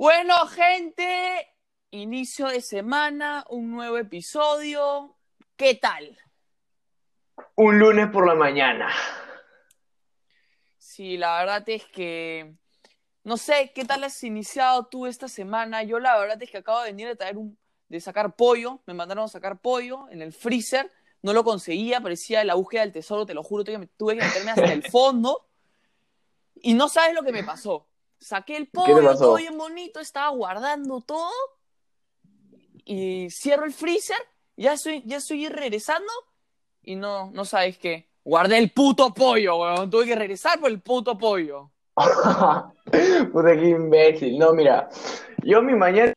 Bueno, gente, inicio de semana, un nuevo episodio. ¿Qué tal? Un lunes por la mañana. Sí, la verdad es que no sé qué tal has iniciado tú esta semana. Yo la verdad es que acabo de venir de traer un de sacar pollo, me mandaron a sacar pollo en el freezer, no lo conseguía, parecía la búsqueda del tesoro, te lo juro, tuve que, tuve que meterme hasta el fondo y no sabes lo que me pasó. Saqué el pollo, todo bien bonito, estaba guardando todo y cierro el freezer, ya estoy, ya estoy regresando y no, no sabes qué. Guardé el puto pollo, weón. Tuve que regresar por el puto pollo. Puta, qué imbécil. No, mira, yo mi mañana,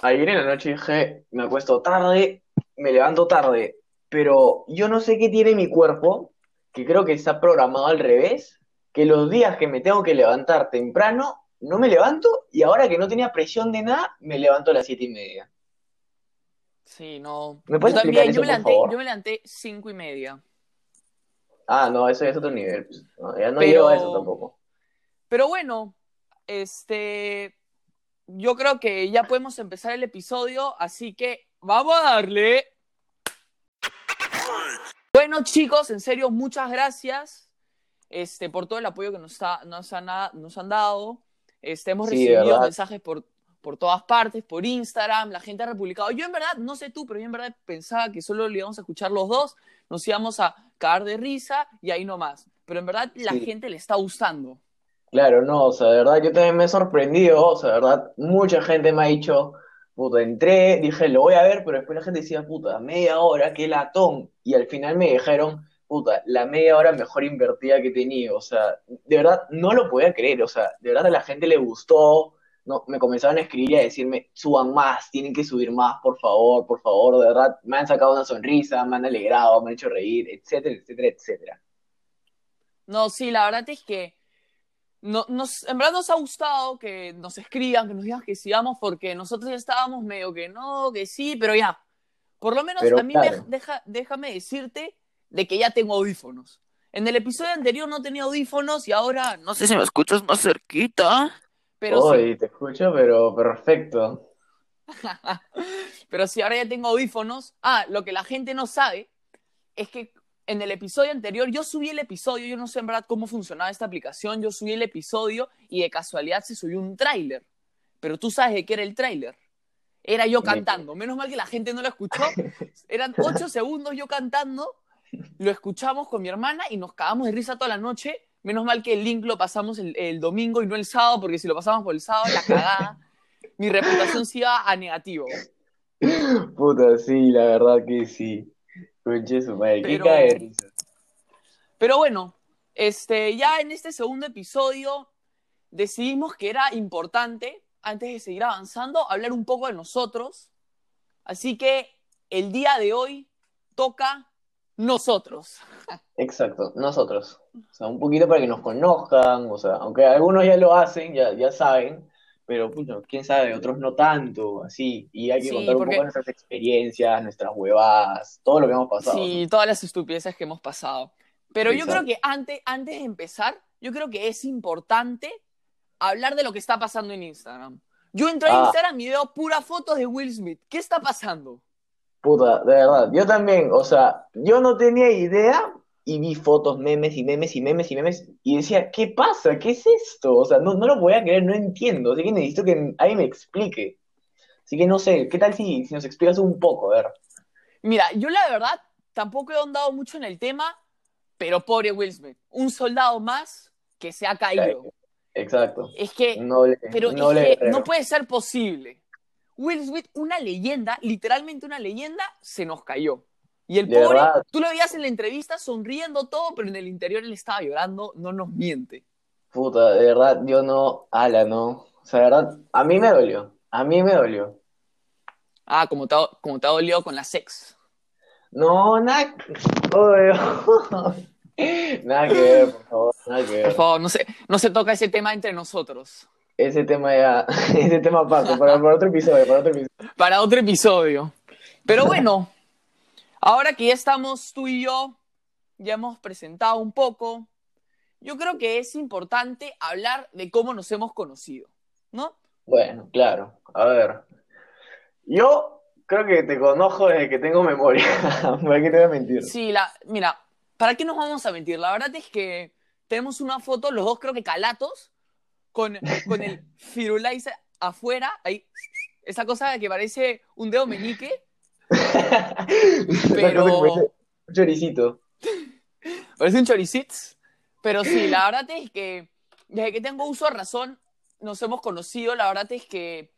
ayer en la noche dije, me acuesto tarde, me levanto tarde, pero yo no sé qué tiene mi cuerpo, que creo que está programado al revés, que los días que me tengo que levantar temprano, no me levanto, y ahora que no tenía presión de nada, me levanto a las siete y media. Sí, no. ¿Me puedes yo también, yo me levanté, yo me levanté cinco y media. Ah, no, eso ya es otro nivel. pues. No, ya no Pero- a eso tampoco. Pero bueno, este, yo creo que ya podemos empezar el episodio, así que vamos a darle. Bueno, chicos, en serio, muchas gracias este, por todo el apoyo que nos, está- nos, han, nos han dado. Este, hemos Sí, recibido verdad. mensajes por, por todas partes, por Instagram, la gente ha republicado. Yo en verdad, no sé tú, pero yo en verdad pensaba que solo lo íbamos a escuchar los dos, nos íbamos a cagar de risa y ahí nomás. Pero en verdad la Sí. gente le está gustando. Claro, no, o sea, de verdad, yo también me he sorprendido, o sea, de verdad, mucha gente me ha dicho, puta, entré, dije, lo voy a ver, pero después la gente decía, puta, media hora, qué latón, y al final me dijeron, puta, la media hora mejor invertida que he tenido, o sea, de verdad, no lo podía creer, o sea, de verdad a la gente le gustó, no, me comenzaron a escribir y a decirme, suban más, tienen que subir más, por favor, por favor, de verdad, me han sacado una sonrisa, me han alegrado, me han hecho reír, etcétera, etcétera, etcétera. No, sí, la verdad es que no, nos, en verdad nos ha gustado que nos escriban, que nos digan que sigamos, porque nosotros ya estábamos medio que no, que sí, pero ya. Por lo menos Pero a mí me deja, déjame decirte de que ya tengo audífonos. En el episodio anterior no tenía audífonos y ahora no sé si me escuchas más cerquita, pero sí. Te escucho, pero perfecto. Pero sí, ahora ya tengo audífonos. Ah, lo que la gente no sabe es que en el episodio anterior, yo subí el episodio, yo no sé en verdad cómo funcionaba esta aplicación, yo subí el episodio y de casualidad se subió un tráiler. Pero tú sabes de qué era el tráiler. Era yo cantando. Menos mal que la gente no lo escuchó. Eran ocho segundos yo cantando. Lo escuchamos con mi hermana y nos cagamos de risa toda la noche. Menos mal que el link lo pasamos el, el domingo y no el sábado, porque si lo pasamos por el sábado, la cagada. Mi reputación se iba a negativo. Puta, sí, la verdad que sí. Conche su madre, qué cae de risa. Pero bueno, este, ya en este segundo episodio decidimos que era importante, antes de seguir avanzando, hablar un poco de nosotros. Así que el día de hoy toca nosotros. Exacto, nosotros. O sea, un poquito para que nos conozcan, o sea, aunque algunos ya lo hacen, ya, ya saben, pero pucha, quién sabe, otros no tanto, así. Y hay que Sí, contar un porque- poco nuestras experiencias, nuestras huevadas, todo lo que hemos pasado. Sí, todas las estupideces que hemos pasado. Pero yo creo que antes, antes de empezar, yo creo que es importante hablar de lo que está pasando en Instagram. Yo entré a Ah. Instagram y veo puras fotos de Will Smith. ¿Qué está pasando? Puta, de verdad, yo también, o sea, yo no tenía idea y vi fotos, memes y memes y memes y memes y decía, ¿qué pasa? ¿Qué es esto? O sea, no, no lo podía creer, no entiendo, así que necesito que alguien me explique. Así que no sé, ¿qué tal si, si nos explicas un poco? A ver. Mira, yo la verdad tampoco he ahondado mucho en el tema, pero pobre Will Smith, un soldado más que se ha caído. Exacto. Es que, Noble, pero es que no puede ser posible. Will Smith, una leyenda, literalmente una leyenda, se nos cayó. Y el De pobre, verdad. tú lo veías en la entrevista sonriendo todo, pero en el interior él estaba llorando, no nos miente. Puta, de verdad, yo no, ala, no. O sea, de verdad, a mí me dolió, a mí me dolió. Ah, como te, ha- como te ha dolido con la sex. No, nada. Nada que ver, por favor, nada que Por ver. favor, no se, no se toca ese tema entre nosotros. Ese tema ya, ese tema para, para otro episodio, para otro episodio. para otro episodio. Pero bueno, ahora que ya estamos tú y yo, ya hemos presentado un poco, yo creo que es importante hablar de cómo nos hemos conocido, ¿no? Bueno, claro. A ver. Yo creo que te conozco desde que tengo memoria. ¿Para qué te voy a mentir? Sí, la, mira, ¿para qué nos vamos a mentir? La verdad es que tenemos una foto, los dos creo que calatos, con, con el Firulais afuera, ahí, esa cosa que parece un dedo meñique, pero... Un choricito. Parece un choricitz. Pero sí, la verdad es que desde que tengo uso de razón nos hemos conocido. La verdad es que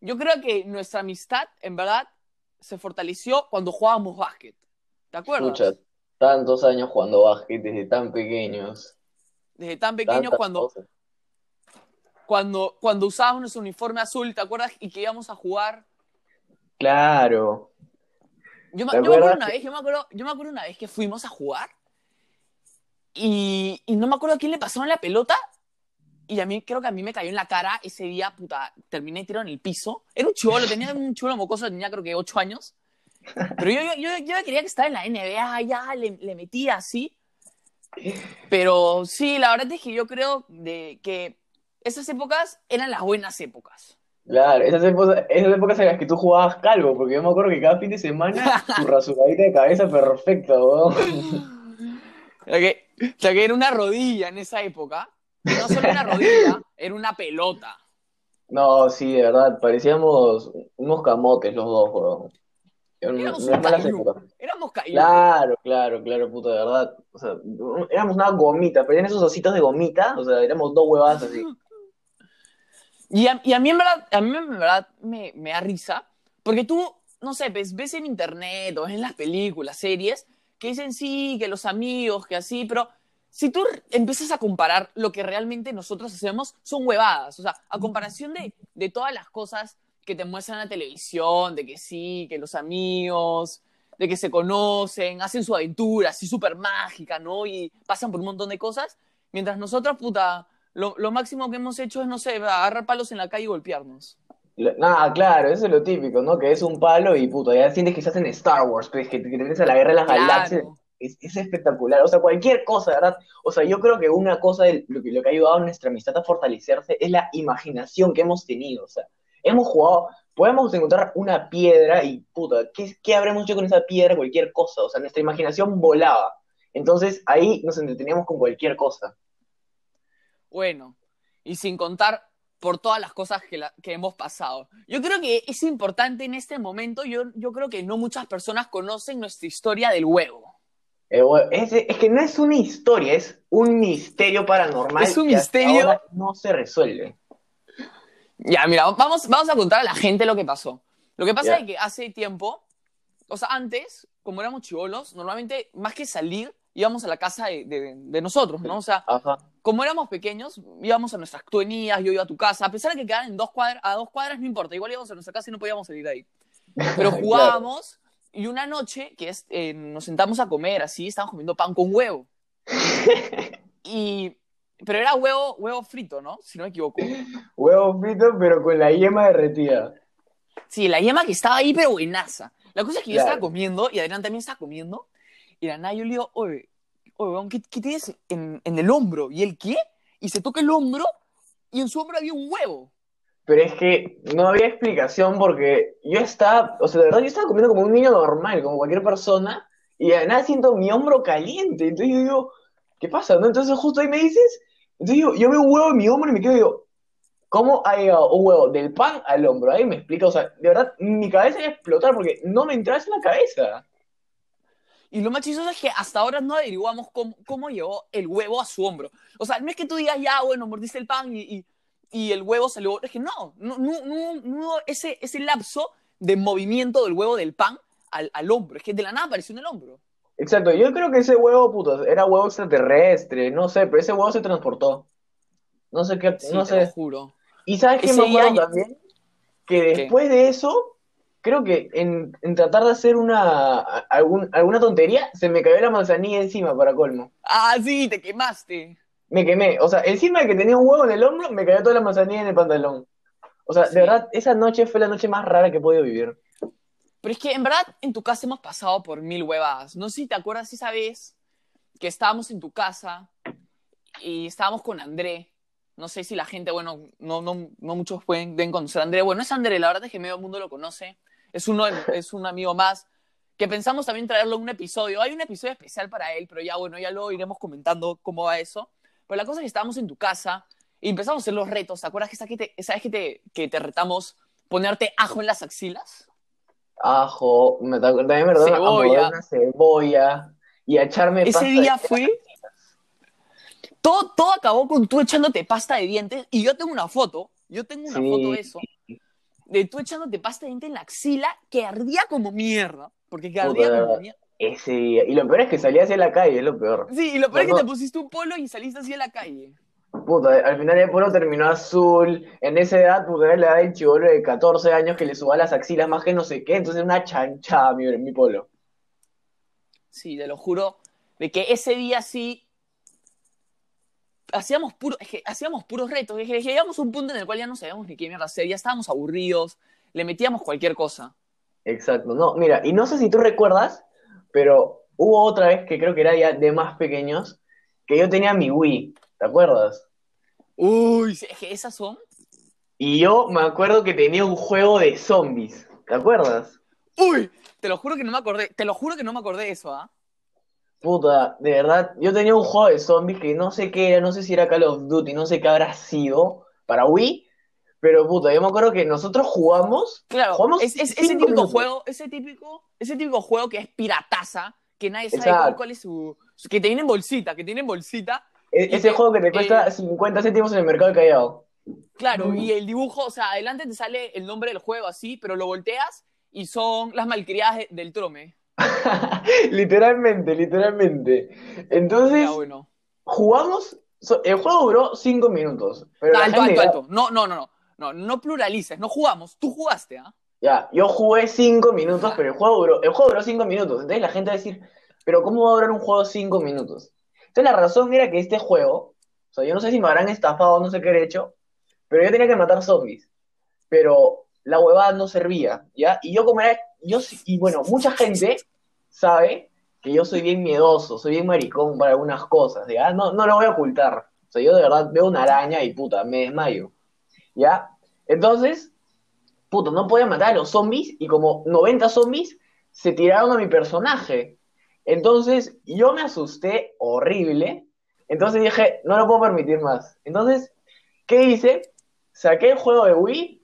yo creo que nuestra amistad, en verdad, se fortaleció cuando jugábamos básquet. ¿Te acuerdas? Escucha, tantos años jugando básquet desde tan pequeños. Desde tan pequeños Tantas cuando, cosas. Cuando, cuando usábamos nuestro uniforme azul, ¿te acuerdas? Y que íbamos a jugar. Claro. Yo, me- ¿Te yo me acuerdo una vez, yo me acuerdo, yo me acuerdo una vez que fuimos a jugar y, y no me acuerdo a quién le pasaron la pelota y a mí creo que a mí me cayó en la cara ese día, puta, terminé tirado en el piso. Era un chivolo, tenía un chulo mocoso, tenía creo que 8 años. Pero yo, yo, yo, yo quería que estaba en la NBA, ya le, le metía así. Pero sí, la verdad es que yo creo de que esas épocas eran las buenas épocas. Claro, esas épocas, esas épocas en las que tú jugabas calvo, porque yo me acuerdo que cada fin de semana tu rasuradita de cabeza perfecta, weón. O sea, que, era una rodilla en esa época. No solo una rodilla, era una pelota. No, sí, de verdad, parecíamos unos camotes los dos, weón. Éramos unas un. Éramos caídos. Claro, claro, claro, puta, de verdad. O sea, éramos una gomita, pero en esos ositos de gomita, o sea, éramos dos huevadas así. Y a, y a mí en verdad, a mí en verdad me, me da risa, porque tú, no sé, ves, ves en internet o ves en las películas, series, que dicen sí, que los amigos, que así, pero si tú empiezas a comparar lo que realmente nosotros hacemos, son huevadas. O sea, a comparación de, de todas las cosas que te muestran en la televisión, de que sí, que los amigos, de que se conocen, hacen su aventura así súper mágica, ¿no? Y pasan por un montón de cosas, mientras nosotros, puta, lo, lo máximo que hemos hecho es, no sé, agarrar palos en la calle y golpearnos. Nada, claro, eso es lo típico, ¿no? Que es un palo y puta, ya sientes que estás en Star Wars, pues, que, que te metes a la guerra de las galaxias. Es, es espectacular, o sea, cualquier cosa, ¿verdad? O sea, yo creo que una cosa, de lo que, lo que ha ayudado a nuestra amistad a fortalecerse es la imaginación que hemos tenido, o sea, hemos jugado, podemos encontrar una piedra y, puta, ¿qué, qué habremos hecho con esa piedra? Cualquier cosa, o sea, nuestra imaginación volaba. Entonces, ahí nos entreteníamos con cualquier cosa. Bueno, y sin contar por todas las cosas que, la- que hemos pasado. Yo creo que es importante en este momento, yo, yo creo que no muchas personas conocen nuestra historia del huevo. Eh, es, es que no es una historia, es un misterio paranormal Es un que hasta misterio. ahora no se resuelve. Ya, mira, vamos, vamos a contar a la gente lo que pasó. Lo que pasa es que hace tiempo, o sea, antes, como éramos chivolos, normalmente, más que salir, íbamos a la casa de, de- de nosotros, ¿no? O sea, Ajá. Como éramos pequeños, íbamos a nuestras tuenías, yo iba a tu casa, a pesar de que quedaban en dos cuadras, a dos cuadras no importa, igual íbamos a nuestra casa y no podíamos salir de ahí. Pero Claro. jugábamos y una noche que es, eh, nos sentamos a comer así, estábamos comiendo pan con huevo. Y, pero era huevo, huevo frito, ¿no? Si no me equivoco. Huevo frito, pero con la yema derretida. Sí, la yema que estaba ahí, pero buenaza. La cosa es que yo Claro. estaba comiendo y Adrián también estaba comiendo. Y la nada yo le digo, oye, oye, ¿qué, tienes en, el hombro? ¿Y él qué? Y se toca el hombro y en su hombro había un huevo. Pero es que no había explicación porque yo estaba, o sea, de verdad yo estaba comiendo como un niño normal, como cualquier persona, y de nada siento mi hombro caliente. Entonces yo digo, ¿qué pasa? Entonces justo ahí me dices, entonces yo, yo veo un huevo en mi hombro y me quedo y digo, ¿cómo ha llegado un huevo del pan al hombro? Ahí me explica, o sea, de verdad, mi cabeza iba a explotar porque no me entraba en la cabeza. Y lo más chistoso es que hasta ahora no averiguamos cómo, cómo llegó el huevo a su hombro. O sea, no es que tú digas, ya, bueno, mordiste el pan y, y, y el huevo salió. Es que no, no, no, ese, ese lapso de movimiento del huevo del pan al, al hombro. Es que de la nada apareció en el hombro. Exacto, yo creo que ese huevo, puto, era huevo extraterrestre, no sé, pero ese huevo se transportó. No sé qué, Sí, no te lo sé. juro. Y sabes qué me acuerdo también, que después de eso, creo que en, en tratar de hacer una algún, alguna tontería, se me cayó la manzanilla encima para colmo. Ah, sí, te quemaste. Me quemé, o sea, encima de que tenía un huevo en el hombro, me cayó toda la manzanilla en el pantalón. O sea, Sí. de verdad, esa noche fue la noche más rara que he podido vivir. Pero es que en verdad en tu casa hemos pasado por mil huevadas. No sé si te acuerdas esa vez que estábamos en tu casa y estábamos con André, no sé si la gente, bueno, no, no, no muchos pueden deben conocer a André. Bueno, es André, la verdad es que medio mundo lo conoce. Es, uno, es un amigo más que pensamos también traerlo en un episodio. Hay un episodio especial para él, pero ya, bueno, ya lo iremos comentando cómo va eso. Pero la cosa es que estábamos en tu casa y empezamos a hacer los retos. ¿Te acuerdas que esa que te, sabes que te, que te retamos ponerte ajo en las axilas? Ajo, me también me Cebolla. una cebolla y a echarme Ese pasta día de- fue. Todo, todo acabó con tú echándote pasta de dientes y yo tengo una foto, yo tengo una Sí. foto de eso, de tú echándote pasta de dientes en la axila que ardía como mierda, porque que ardía Puta, como mierda. ese día. Y lo peor es que salí hacia la calle, es lo peor. Sí, y lo peor es que No, te pusiste un polo y saliste así a la calle. Puta, al final el polo terminó azul. En esa edad, puta, era la edad del chivolo de 14 años que le suba las axilas más que no sé qué. Entonces una chanchada mi, mi polo. Sí, te lo juro, de que ese día sí hacíamos puro, es que hacíamos puros retos, es que llegamos a un punto en el cual ya no sabíamos ni qué mierda hacer, ya estábamos aburridos, le metíamos cualquier cosa. Exacto. No, mira, y no sé si tú recuerdas, pero hubo otra vez que creo que era ya de más pequeños, que yo tenía mi Wii. ¿Te acuerdas? Uy, es que esas son Y yo me acuerdo que tenía un juego de zombies. ¿Te acuerdas? Uy, te lo juro que no me acordé, te lo juro que no me acordé de eso, ¿ah? Puta, de verdad, yo tenía un juego de zombies que no sé qué era, no sé si era Call of Duty, no sé qué habrá sido para Wii, pero puta, yo me acuerdo que nosotros jugamos, Claro, jugamos es, es- ese típico minutos. juego, ese típico, ese típico juego que es pirataza, que nadie sabe cuál, cuál es su, que te viene en bolsita, que tiene en bolsita, E- ese que, juego que te cuesta eh, 50 céntimos en el mercado de Callao. claro, Mm. y el dibujo, o sea, adelante te sale el nombre del juego así, pero lo volteas y son las malcriadas de- del trome. Literalmente, literalmente. Entonces, Ya, bueno. jugamos, el juego duró 5 minutos, pero Alto, alto. No, no, no, no. No, no pluralices, no jugamos. Tú jugaste, ¿ah? Ya, yo jugué 5 minutos, pero el juego duró, el juego duró 5 minutos. Entonces la gente va a decir, pero ¿cómo va a durar un juego 5 minutos? Entonces la razón era que este juego, o sea, yo no sé si me habrán estafado, no sé qué he hecho, pero yo tenía que matar zombies. Pero la huevada no servía, ¿ya? Y yo como era, y bueno, mucha gente sabe que yo soy bien miedoso, soy bien maricón para algunas cosas, ¿ya? No, no lo voy a ocultar. O yo de verdad veo una araña y puta, me desmayo, ¿ya? Entonces, puto, no podía matar a los zombies y como 90 zombies se tiraron a mi personaje. Entonces yo me asusté horrible. Entonces dije, no lo puedo permitir más. Entonces, ¿qué hice? Saqué el juego de Wii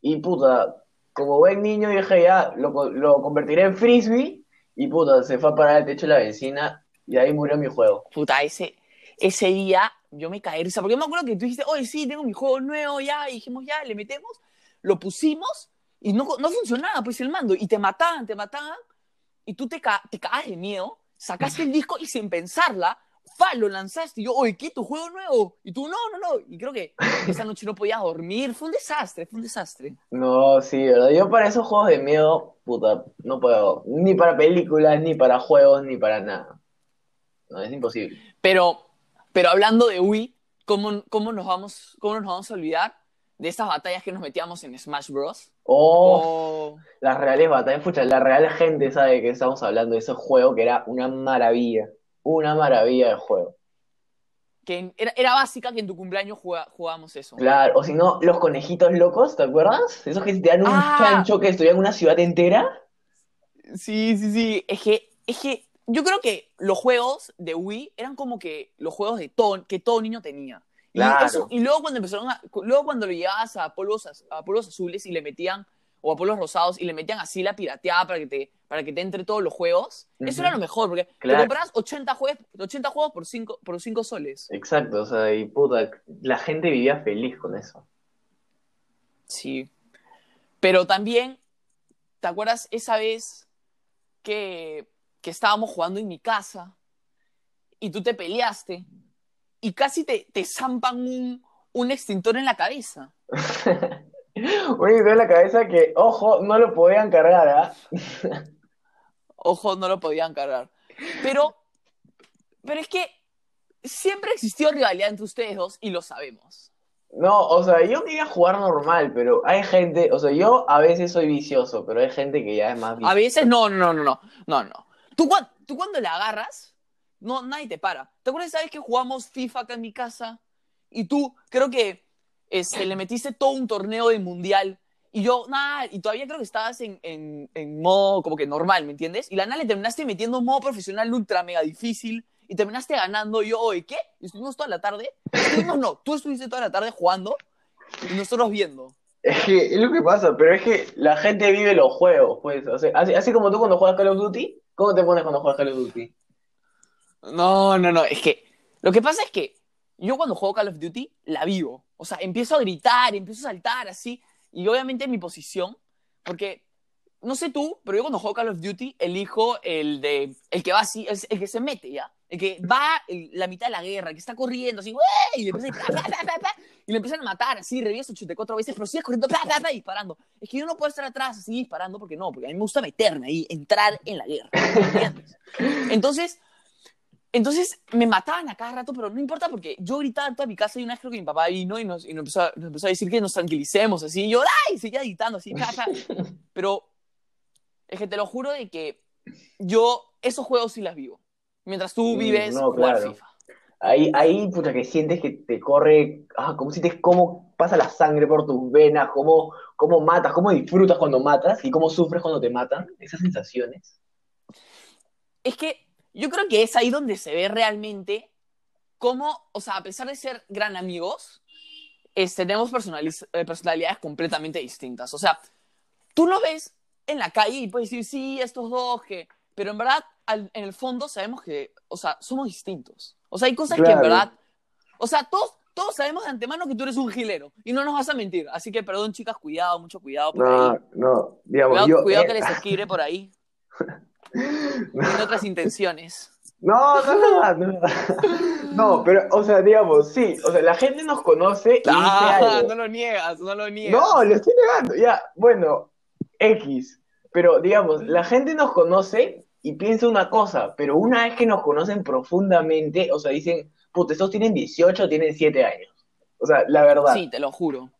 y puta, como buen niño dije ya, lo, lo convertiré en frisbee y puta, se fue a parar al techo de la vecina y ahí murió mi juego. Puta, ese, ese día yo me caí de risa. Porque yo me acuerdo que tú dijiste, oye, sí, tengo mi juego nuevo ya. Y dijimos, ya, le metemos. Lo pusimos y no, no funcionaba, pues, el mando. Y te mataban, te mataban. Y tú te, ca te cagas de miedo. Sacaste el disco y sin pensarla, fa, lo lanzaste. Y yo, oye, ¿qué? ¿Tu juego nuevo? Y tú, no, no, no. Y creo que esa noche no podías dormir. Fue un desastre, fue un desastre. No, sí, ¿verdad? Yo para esos juegos de miedo, puta, no puedo. Ni para películas, ni para juegos, ni para nada. No, es imposible. Pero, pero hablando de Wii, ¿cómo, cómo, nos vamos, ¿cómo nos vamos a olvidar de esas batallas que nos metíamos en Smash Bros? Oh, Oh, las reales batallas, pucha, la real gente sabe que estamos hablando de ese juego que era una maravilla. Una maravilla de juego. que era, era básica que en tu cumpleaños jugábamos eso. Claro, o si no, los conejitos locos, ¿te acuerdas? Esos que te dan un Ah. chancho que destruían una ciudad entera. Sí, sí, sí. Es que, es que yo creo que los juegos de Wii eran como que los juegos de todo, que todo niño tenía. Y, Claro. eso- y luego cuando empezaron a, luego cuando lo llevabas a polvos, a polvos azules y le metían, o a polvos rosados, y le metían así la pirateada para que te, para que te entre todos los juegos, eso era lo mejor, porque Claro. te compras 80 juegos, 80 juegos por 5 por cinco soles. Exacto, o sea, y puta, la gente vivía feliz con eso. Sí. Pero también, ¿te acuerdas esa vez que, que estábamos jugando en mi casa y tú te peleaste y casi te, te zampan un, un extintor en la cabeza? Una idea en la cabeza que, ojo, no lo podían cargar, ¿ah? Ojo, no lo podían cargar. Pero, pero es que siempre existió rivalidad entre ustedes dos y lo sabemos. No, o sea, yo quería jugar normal, pero hay gente, o sea, yo a veces soy vicioso, pero hay gente que ya es más A viciosa. veces no, no, no, no, no, no. Tú, tú cuando la agarras, no, nadie te para. ¿Te acuerdas esa vez que jugamos FIFA acá en mi casa? y tú creo que este, le metiste todo un torneo de mundial y yo, nada, y todavía creo que estabas en, en, en, modo como que normal, ¿me entiendes? Y la nada le terminaste metiendo modo profesional ultra mega difícil y terminaste ganando. Y yo, oye, ¿qué? Y estuvimos toda la tarde. Estuvimos, no, tú estuviste toda la tarde jugando y nosotros viendo. Es que es lo que pasa, pero es que la gente vive los juegos, pues. O sea, así, así como tú cuando juegas Call of Duty, ¿cómo te pones cuando juegas Call of Duty? No, no, no, es que lo que pasa es que yo cuando juego Call of Duty la vivo. O sea, empiezo a gritar, empiezo a saltar así. Y obviamente en mi posición, porque no sé tú, pero yo cuando juego Call of Duty elijo el de el que va así, el, el que se mete, ¿ya? El que va en la mitad de la guerra, el que está corriendo así, ¡wey! y le empiezan a, pa, pa, pa, y le empiezan a matar así, reviesa 84 veces, pero sigues corriendo, pa, disparando. Es que yo no puedo estar atrás así disparando porque no, porque a mí me gusta meterme ahí, entrar en la guerra, ¿entiendes? Entonces, entonces me mataban a cada rato, pero no importa porque yo gritaba en toda mi casa y una vez creo que mi papá vino y nos, y nos, empezó, a, nos empezó a decir que nos tranquilicemos así. Y yo, ¡ay! Seguía gritando así, pa. Pero es que te lo juro de que yo esos juegos sí las vivo. Mientras tú vives Mm, no, jugar claro. FIFA. Ahí, ahí, puta, que sientes que te corre, ah, como sientes cómo pasa la sangre por tus venas, cómo, cómo matas, cómo disfrutas cuando matas y cómo sufres cuando te matan, esas sensaciones. Es que yo creo que es ahí donde se ve realmente cómo, o sea, a pesar de ser gran amigos, este, tenemos eh, personalidades completamente distintas. O sea, tú lo ves en la calle y puedes decir, sí, estos dos, que... Pero en verdad, al- en el fondo sabemos que, o sea, somos distintos. O sea, hay cosas que en Claro. verdad... O sea, todos, todos sabemos de antemano que tú eres un gilero y no nos vas a mentir. Así que, perdón, chicas, cuidado, mucho cuidado por ahí. no, digamos, Cuidado, yo, cuidado eh, que les escribe por ahí. Tiene otras intenciones. No, no, no, no, no, pero, o sea, digamos, sí, o sea, la gente nos conoce y dice Ah, algo. no lo niegas, no lo niegas. No, lo estoy negando, ya, bueno, X, pero digamos, la gente nos conoce y piensa una cosa, pero una vez que nos conocen profundamente, o sea, dicen, puta, estos tienen 18, tienen 7 años. O sea, la verdad. Sí, te lo juro.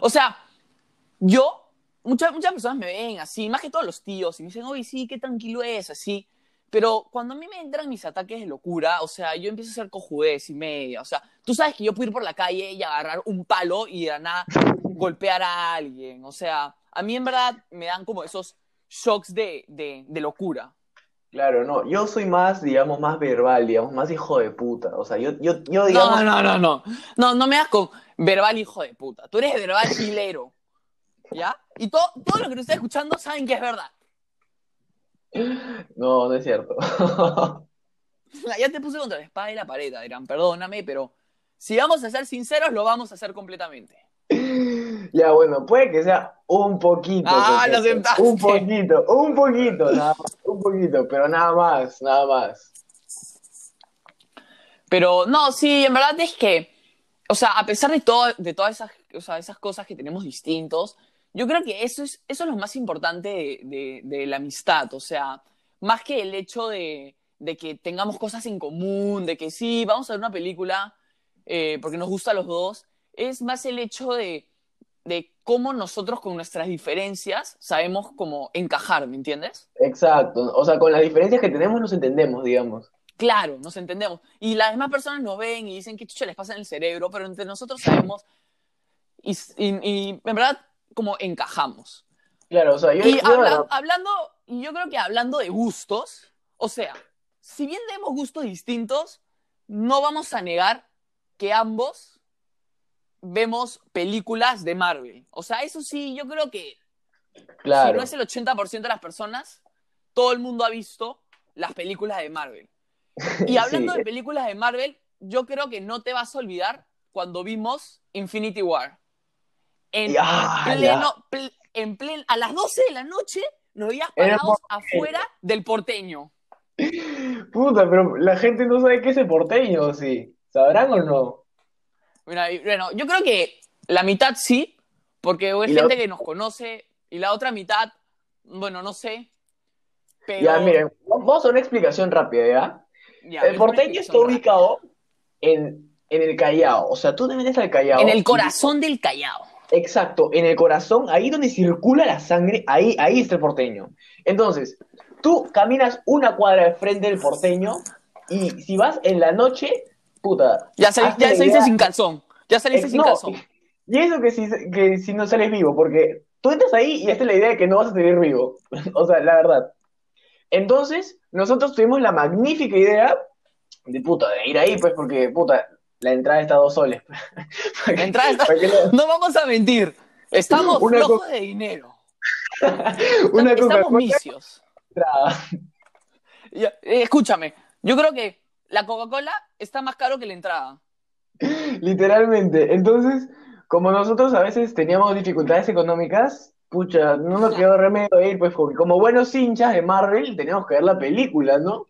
O sea, yo, muchas, muchas personas me ven así, más que todos los tíos, y me dicen, oye, sí, qué tranquilo es, así. Pero cuando a mí me entran mis ataques de locura, o sea, yo empiezo a hacer cojudez y media. O sea, tú sabes que yo puedo ir por la calle y agarrar un palo y de nada golpear a alguien. O sea, a mí en verdad me dan como esos shocks de, de, de locura. Claro, no, yo soy más, digamos, más verbal, digamos, más hijo de puta. O sea, yo, yo, yo No, digamos, no, no, no. No, no me das con verbal hijo de puta. Tú eres verbal gilero. ¿Ya? Y todo, todos los que nos están escuchando saben que es verdad. no, no es cierto. Ya te puse contra la espada y la pared, Adrián. Perdóname, pero si vamos a ser sinceros, lo vamos a hacer completamente. Ya, bueno, puede que sea un poquito. Ah, lo aceptaste. Un poquito, un poquito, nada más, un poquito, pero nada más, nada más. Pero no, sí, en verdad es que, o sea, a pesar de, todo, de todas esas, o sea, esas cosas que tenemos distintos, yo creo que eso es, eso es lo más importante de, de- de la amistad. O sea, más que el hecho de, de que tengamos cosas en común, de que sí, vamos a ver una película eh, porque nos gusta a los dos, es más el hecho de, de cómo nosotros con nuestras diferencias sabemos cómo encajar, ¿me entiendes? Exacto, o sea, con las diferencias que tenemos nos entendemos, digamos. Claro, nos entendemos. Y las demás personas nos ven y dicen qué chucha les pasa en el cerebro, pero entre nosotros sabemos y, y- y en verdad como encajamos. Claro, o sea, yo, Y yo, habla- hablando, y yo creo que hablando de gustos, o sea, si bien tenemos gustos distintos, no vamos a negar que ambos vemos películas de Marvel. O sea, eso sí, yo creo que si no es el 80% de las personas, todo el mundo ha visto las películas de Marvel. Y hablando Sí. de películas de Marvel, yo creo que no te vas a olvidar cuando vimos Infinity War. En Ya, pleno, pl- en plen- a las 12 de la noche nos veías parados afuera del porteño. Puta, pero la gente no sabe qué es el porteño, sí. ¿Sabrán o no? Mira, bueno, yo creo que la mitad sí, porque hay gente otra- que nos conoce, y la otra mitad, bueno, no sé. Pero Ya, miren, vamos a una explicación rápida, ¿ya? ya, El porteño está ubicado en, en el Callao, o sea, tú te metes al Callao. En el y- corazón del Callao. Exacto, en el corazón, ahí donde circula la sangre, ahí, ahí está el porteño. Entonces, tú caminas una cuadra de frente del porteño y si vas en la noche, puta, Ya, sal- ya saliste idea- sin calzón. Ya saliste Eh, sin no, calzón. Y eso que si, que si no sales vivo, porque tú entras ahí y esta es la idea de que no vas a salir vivo. O sea, la verdad. Entonces, nosotros tuvimos la magnífica idea de puta, de ir ahí, pues, porque puta, la entrada está a dos soles. ¿Para La entrada está- No vamos a mentir. Estamos Una flojos co- de dinero. Una Estamos. Ya, eh, escúchame, yo creo que la Coca-Cola está más caro que la entrada. Literalmente. Entonces, como nosotros a veces teníamos dificultades económicas, pucha, no nos quedó remedio de ir, pues, porque como buenos hinchas de Marvel, teníamos que ver la película, ¿no?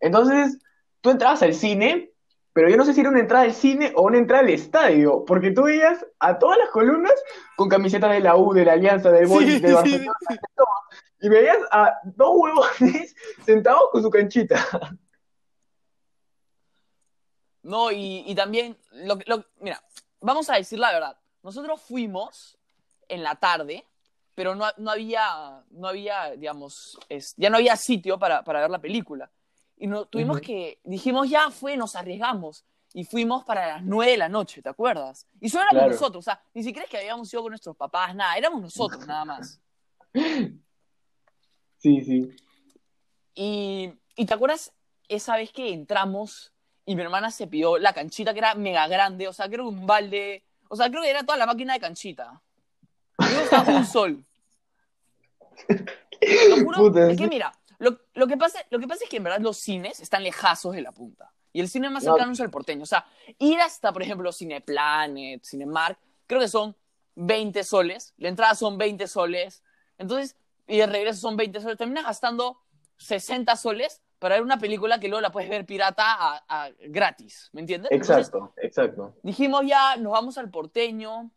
Entonces, tú entrabas al cine, pero yo no sé si era una entrada al cine o una entrada al estadio, porque tú veías a todas las columnas con camisetas de la U, de la Alianza, del Boys, Sí, Barcelona, de todo. Y veías a dos huevones sentados con su canchita. No, y, y también, lo, que- lo- mira, vamos a decir la verdad. Nosotros fuimos en la tarde, pero no, no había, no había, digamos, es- ya no había sitio para, para ver la película. Y no, tuvimos que, dijimos, ya fue, nos arriesgamos. Y fuimos para las nueve de la noche, ¿te acuerdas? Y solo éramos Claro. nosotros, o sea, ni siquiera es que habíamos ido con nuestros papás, nada, éramos nosotros nada más. Sí, sí. Y, y te acuerdas esa vez que entramos y mi hermana se pidió la canchita que era mega grande, o sea, creo que un balde, o sea, creo que era toda la máquina de canchita. Y luego estaba un sol. Lo juro, Puta, es que mira, lo, lo que pasa, lo que pasa es que en verdad los cines están lejazos de la punta. Y el cine más No. cercano es el porteño. O sea, ir hasta, por ejemplo, Cineplanet, Cinemark, creo que son 20 soles. La entrada son 20 soles. Entonces, y el regreso son 20 soles. Terminas gastando 60 soles para ver una película que luego la puedes ver pirata a, a- gratis. ¿Me entiendes? Entonces, Exacto, exacto. dijimos ya, nos vamos al porteño.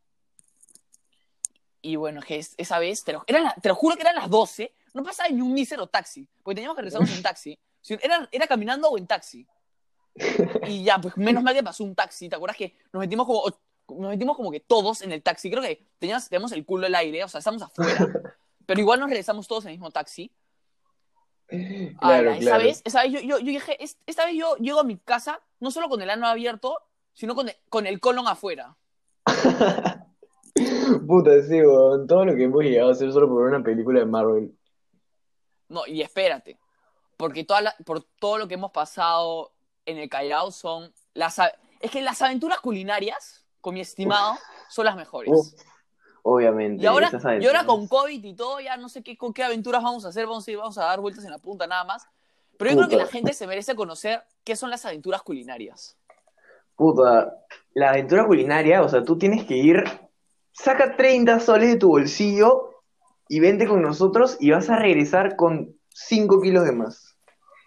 Y bueno, que es- esa vez, te lo, eran la- te lo juro que eran las 12, no pasaba ni un mísero taxi, porque teníamos que regresarnos en taxi. Era, era caminando o en taxi. Y ya, pues menos mal que pasó un taxi. ¿Te acuerdas que nos metimos como, nos metimos como que todos en el taxi? Creo que teníamos, teníamos el culo al aire, o sea, estamos afuera. pero igual nos regresamos todos en el mismo taxi. Claro, esa claro. vez, esa vez yo, yo, yo dije, "Es- esta vez yo llego a mi casa no solo con el ano abierto, sino con el, con el colon afuera. Puta, sí, weón. Todo lo que hemos llegado a hacer solo por una película de Marvel. No, y espérate, porque toda la- por todo lo que hemos pasado en el Callao son las... Es que las aventuras culinarias, con mi estimado, son las mejores. Obviamente. y ahora, y ahora con COVID y todo, ya no sé qué, con qué aventuras vamos a hacer, vamos a ir, vamos a dar vueltas en la punta nada más. Pero yo creo que la gente se merece conocer qué son las aventuras culinarias. Puta, la aventura culinaria, o sea, tú tienes que ir, saca 30 soles de tu bolsillo y vente con nosotros y vas a regresar con 5 kilos de más.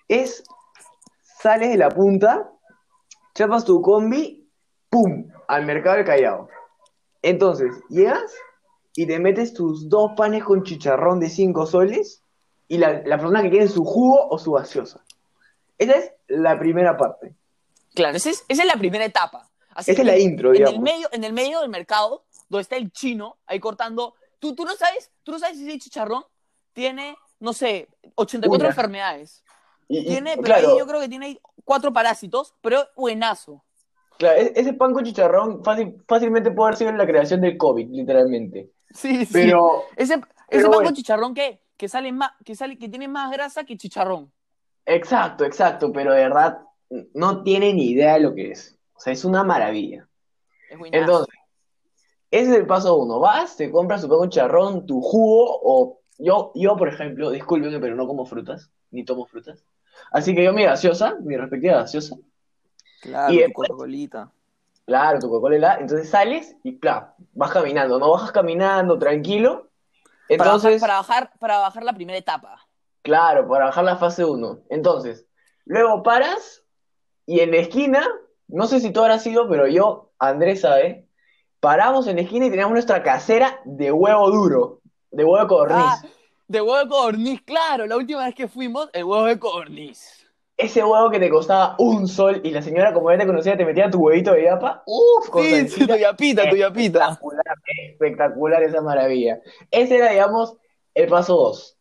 Es, sales de la punta, chapas tu combi, ¡pum! al mercado del Callao. Entonces, llegas y te metes tus dos panes con chicharrón de 5 soles y la, la persona que quiere su jugo o su gaseosa. Esa es la primera parte. Claro, esa es, esa es la primera etapa. Así Esa es la intro, en el medio, en el medio del mercado, donde está el chino, ahí cortando. Tú, tú no sabes, tú no sabes si ese chicharrón tiene, no sé, 84 Una. enfermedades. Y- y, Tiene, pero claro, ahí yo creo que tiene cuatro parásitos, pero es buenazo. claro, e- ese pan con chicharrón fácil- fácilmente puede haber sido la creación del COVID, literalmente. Sí, sí. Pero, ese ese pero pan bueno. con chicharrón que, que sale más, que sale, que tiene más grasa que chicharrón. exacto, exacto, pero de verdad no tiene ni idea de lo que es. O sea, es una maravilla. Es. Entonces, ese es el paso uno. Vas, te compras tu pan con chicharrón, tu jugo, o yo, yo, por ejemplo, discúlpenme, pero no como frutas, ni tomo frutas. Así que yo mi gaseosa, mi respectiva gaseosa, claro, y tu Coca-Colita. Claro, tu Coca-Cola, entonces sales y claro, vas caminando, no bajas caminando tranquilo. Para, bajar, Entonces, para, bajar, para bajar la primera etapa. claro, para bajar la fase 1. Entonces, luego paras y en la esquina, no sé si tú habrás ido, pero yo, Andrés sabe, paramos en la esquina y teníamos nuestra casera de huevo duro, de huevo de codorniz. Ah, de huevo de codorniz, claro. La última vez que fuimos, el huevo de codorniz. Ese huevo que te costaba un sol y la señora, como ya te conocía, te metía tu huevito de yapa. Uf, con Sí, tu yapita, tu yapita. Espectacular, espectacular esa maravilla. Ese era, digamos, el paso 2.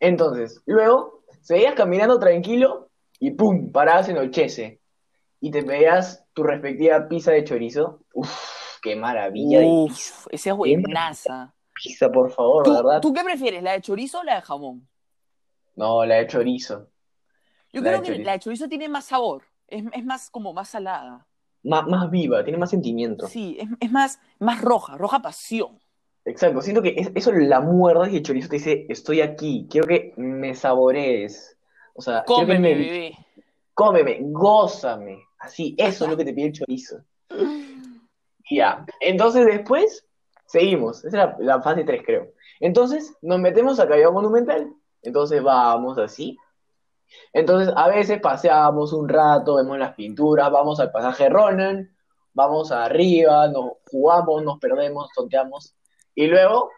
Entonces, luego, seguías caminando tranquilo y ¡pum! Parabas en Olchese. Y te pedías tu respectiva pizza de chorizo. Uf, qué maravilla de Uf, esa es buenaza. pizza, por favor, ¿Tú, ¿verdad? tú qué prefieres, la de chorizo o la de jamón? No, la de chorizo. Yo La creo de que chorizo. la de chorizo tiene más sabor, es, es más como más salada. Má- más viva, tiene más sentimiento. Sí, es, es más, más roja, roja pasión. Exacto, siento que es- eso la muerdas y el chorizo te dice, estoy aquí, quiero que me saborees. O sea, quiero que Cómeme, me- bebé. cómeme, gózame. Así, eso es lo que te pide el chorizo. Y Ya, entonces después seguimos. Esa es la, la fase 3, creo. Entonces nos metemos a Callao Monumental. Entonces vamos así. Entonces a veces paseamos un rato, vemos las pinturas, vamos al pasaje Ronan, vamos arriba, nos jugamos, nos perdemos, tonteamos. Y luego,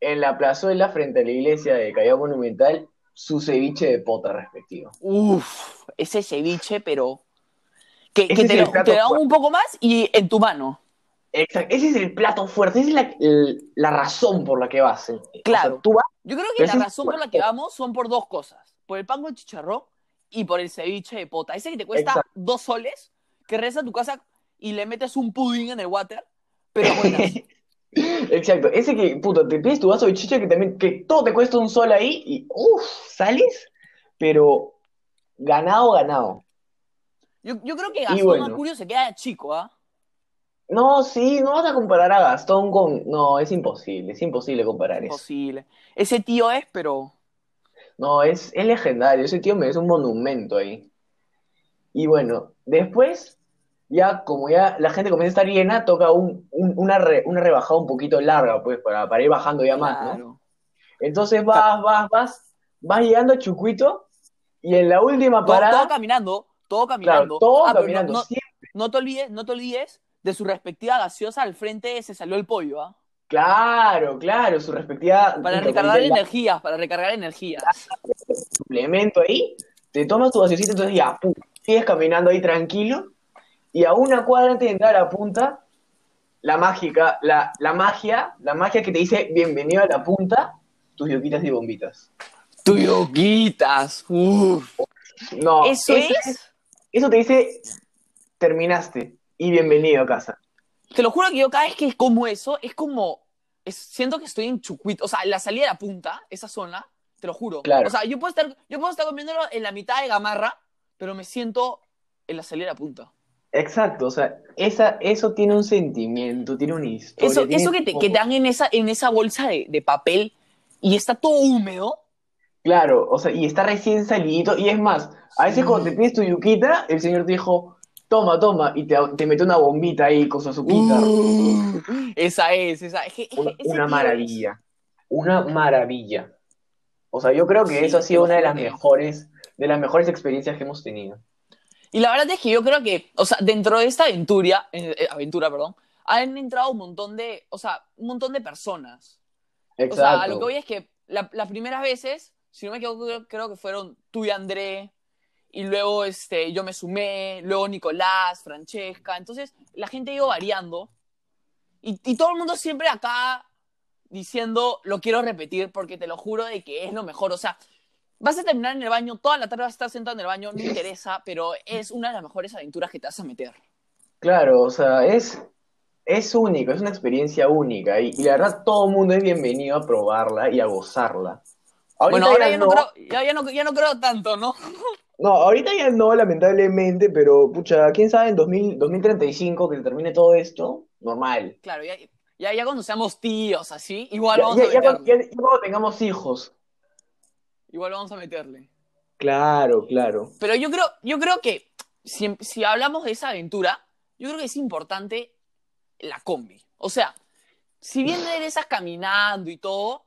en la plazuela frente a la iglesia de Callao Monumental, su ceviche de pota respectivo. Uf, ese ceviche, pero que, que te, lo, te da fuerte. un poco más y en tu mano. Exacto, ese es el plato fuerte, esa es la, la razón por la que vas. O sea, Claro. tú vas, Yo creo que la razón por la que vamos son por dos cosas. Por el pan con chicharrón y por el ceviche de pota. Ese que te cuesta Exacto. dos soles, que regresas a tu casa y le metes un pudín en el water, pero buenas. Exacto, ese que, puta, te pides tu vaso de chicha que también, que todo te cuesta un sol ahí y, uff, sales, pero ganado, ganado. Yo, yo creo que Gastón bueno. Acurio se queda chico, ¿ah? No, sí, no vas a comparar a Gastón con, no, es imposible, es imposible comparar eso. Imposible. Ese tío es, pero. No, es, es legendario, ese tío me es un monumento ahí. Y bueno, después, ya como ya la gente comienza a estar llena, toca un, un- una, re- una rebajada un poquito larga, pues, para, para ir bajando ya más, ¿no? Entonces vas, vas, vas, vas llegando a Chucuito y en la última Todo, parada, todo caminando, todo claro, caminando. todo Ah, no- caminando, no, sí, no te olvides, no te olvides de su respectiva gaseosa al frente se salió el pollo, ¿ah? claro, claro, su respectiva Para recargar energías, para recargar energías. suplemento ahí, te tomas tu gaseosita, entonces ya, pum, sigues caminando ahí tranquilo, y a una cuadra antes de entrar a la punta, la mágica, la, la magia, la magia que te dice bienvenido a la punta, tus yoquitas y bombitas. Tuyoquitas. Uf. No, Eso es. Eso te dice terminaste y bienvenido a casa. Te lo juro que yo cada vez que como eso, es como. es- siento que estoy en Chucuito. O sea, la salida de la punta, esa zona, te lo juro. Claro. O sea, yo puedo estar, yo puedo estar comiéndolo en la mitad de Gamarra, pero me siento en la salida de la punta. Exacto, o sea, esa, eso tiene un sentimiento, tiene una historia. Eso, tiene eso que te, que te dan en esa, en esa bolsa de, de papel y está todo húmedo. Claro, o sea, y está recién salidito, y es más, a veces Sí. cuando te pides tu yuquita, el señor te dijo, toma, toma, y te, te mete una bombita ahí con su azuquita. Uh, esa es, esa es. Una, una maravilla, una maravilla. O sea, yo creo que Sí, eso ha sido una de las mejores, de las mejores experiencias que hemos tenido. Y la verdad es que yo creo que, o sea, dentro de esta aventura, eh, aventura, perdón, han entrado un montón de, o sea, un montón de personas. O sea, Exacto. lo que voy es que la- las primeras veces, si no me equivoco, creo, que fueron tú y André, y luego este, yo me sumé, luego Nicolás, Francesca. Entonces, la gente ha ido variando. Y, y todo el mundo siempre acá diciendo, lo quiero repetir porque te lo juro de que es lo mejor. O sea, vas a terminar en el baño, toda la tarde vas a estar sentado en el baño, no interesa, pero es una de las mejores aventuras que te vas a meter. Claro, o sea, es, es único, es una experiencia única, y la verdad todo el mundo es bienvenido a probarla y a gozarla. Ahorita bueno, ahora ya ya no, creo, ya, ya no, ya no creo tanto, ¿no? No, ahorita ya no, lamentablemente, pero pucha, quién sabe en 2000, 2035 que termine todo esto, normal. Claro, ya, ya, ya cuando seamos tíos, así, igual vamos a meterle. ya- cuando tengamos hijos. Igual vamos a meterle. Claro, claro. Pero yo creo, yo creo que si, si hablamos de esa aventura, yo creo que es importante la combi. O sea, si bien regresas caminando y todo,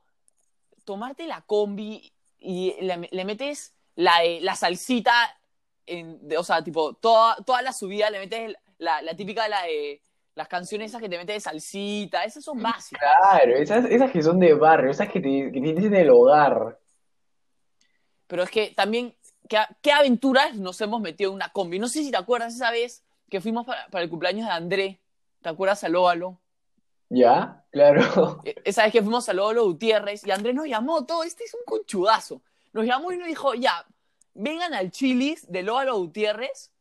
tomarte la combi y le, le metes la, eh, la salsita, en, de- o sea, tipo, toda, toda la subida le metes la, la típica, la de las canciones esas que te metes de salsita, esas son básicas. Claro, esas, esas que son de barrio, esas que te, que tienes en el hogar. Pero es que también, ¿qué, qué aventuras nos hemos metido en una combi? No sé si te acuerdas esa vez que fuimos para, para el cumpleaños de André. ¿Te acuerdas al Óvalo? ¿Ya? Claro. E- Esa vez que fuimos al Óvalo Gutiérrez y Andrés nos llamó, todo este es un conchudazo. Nos llamó y nos dijo, ya, vengan al Chilis del Óvalo Gutiérrez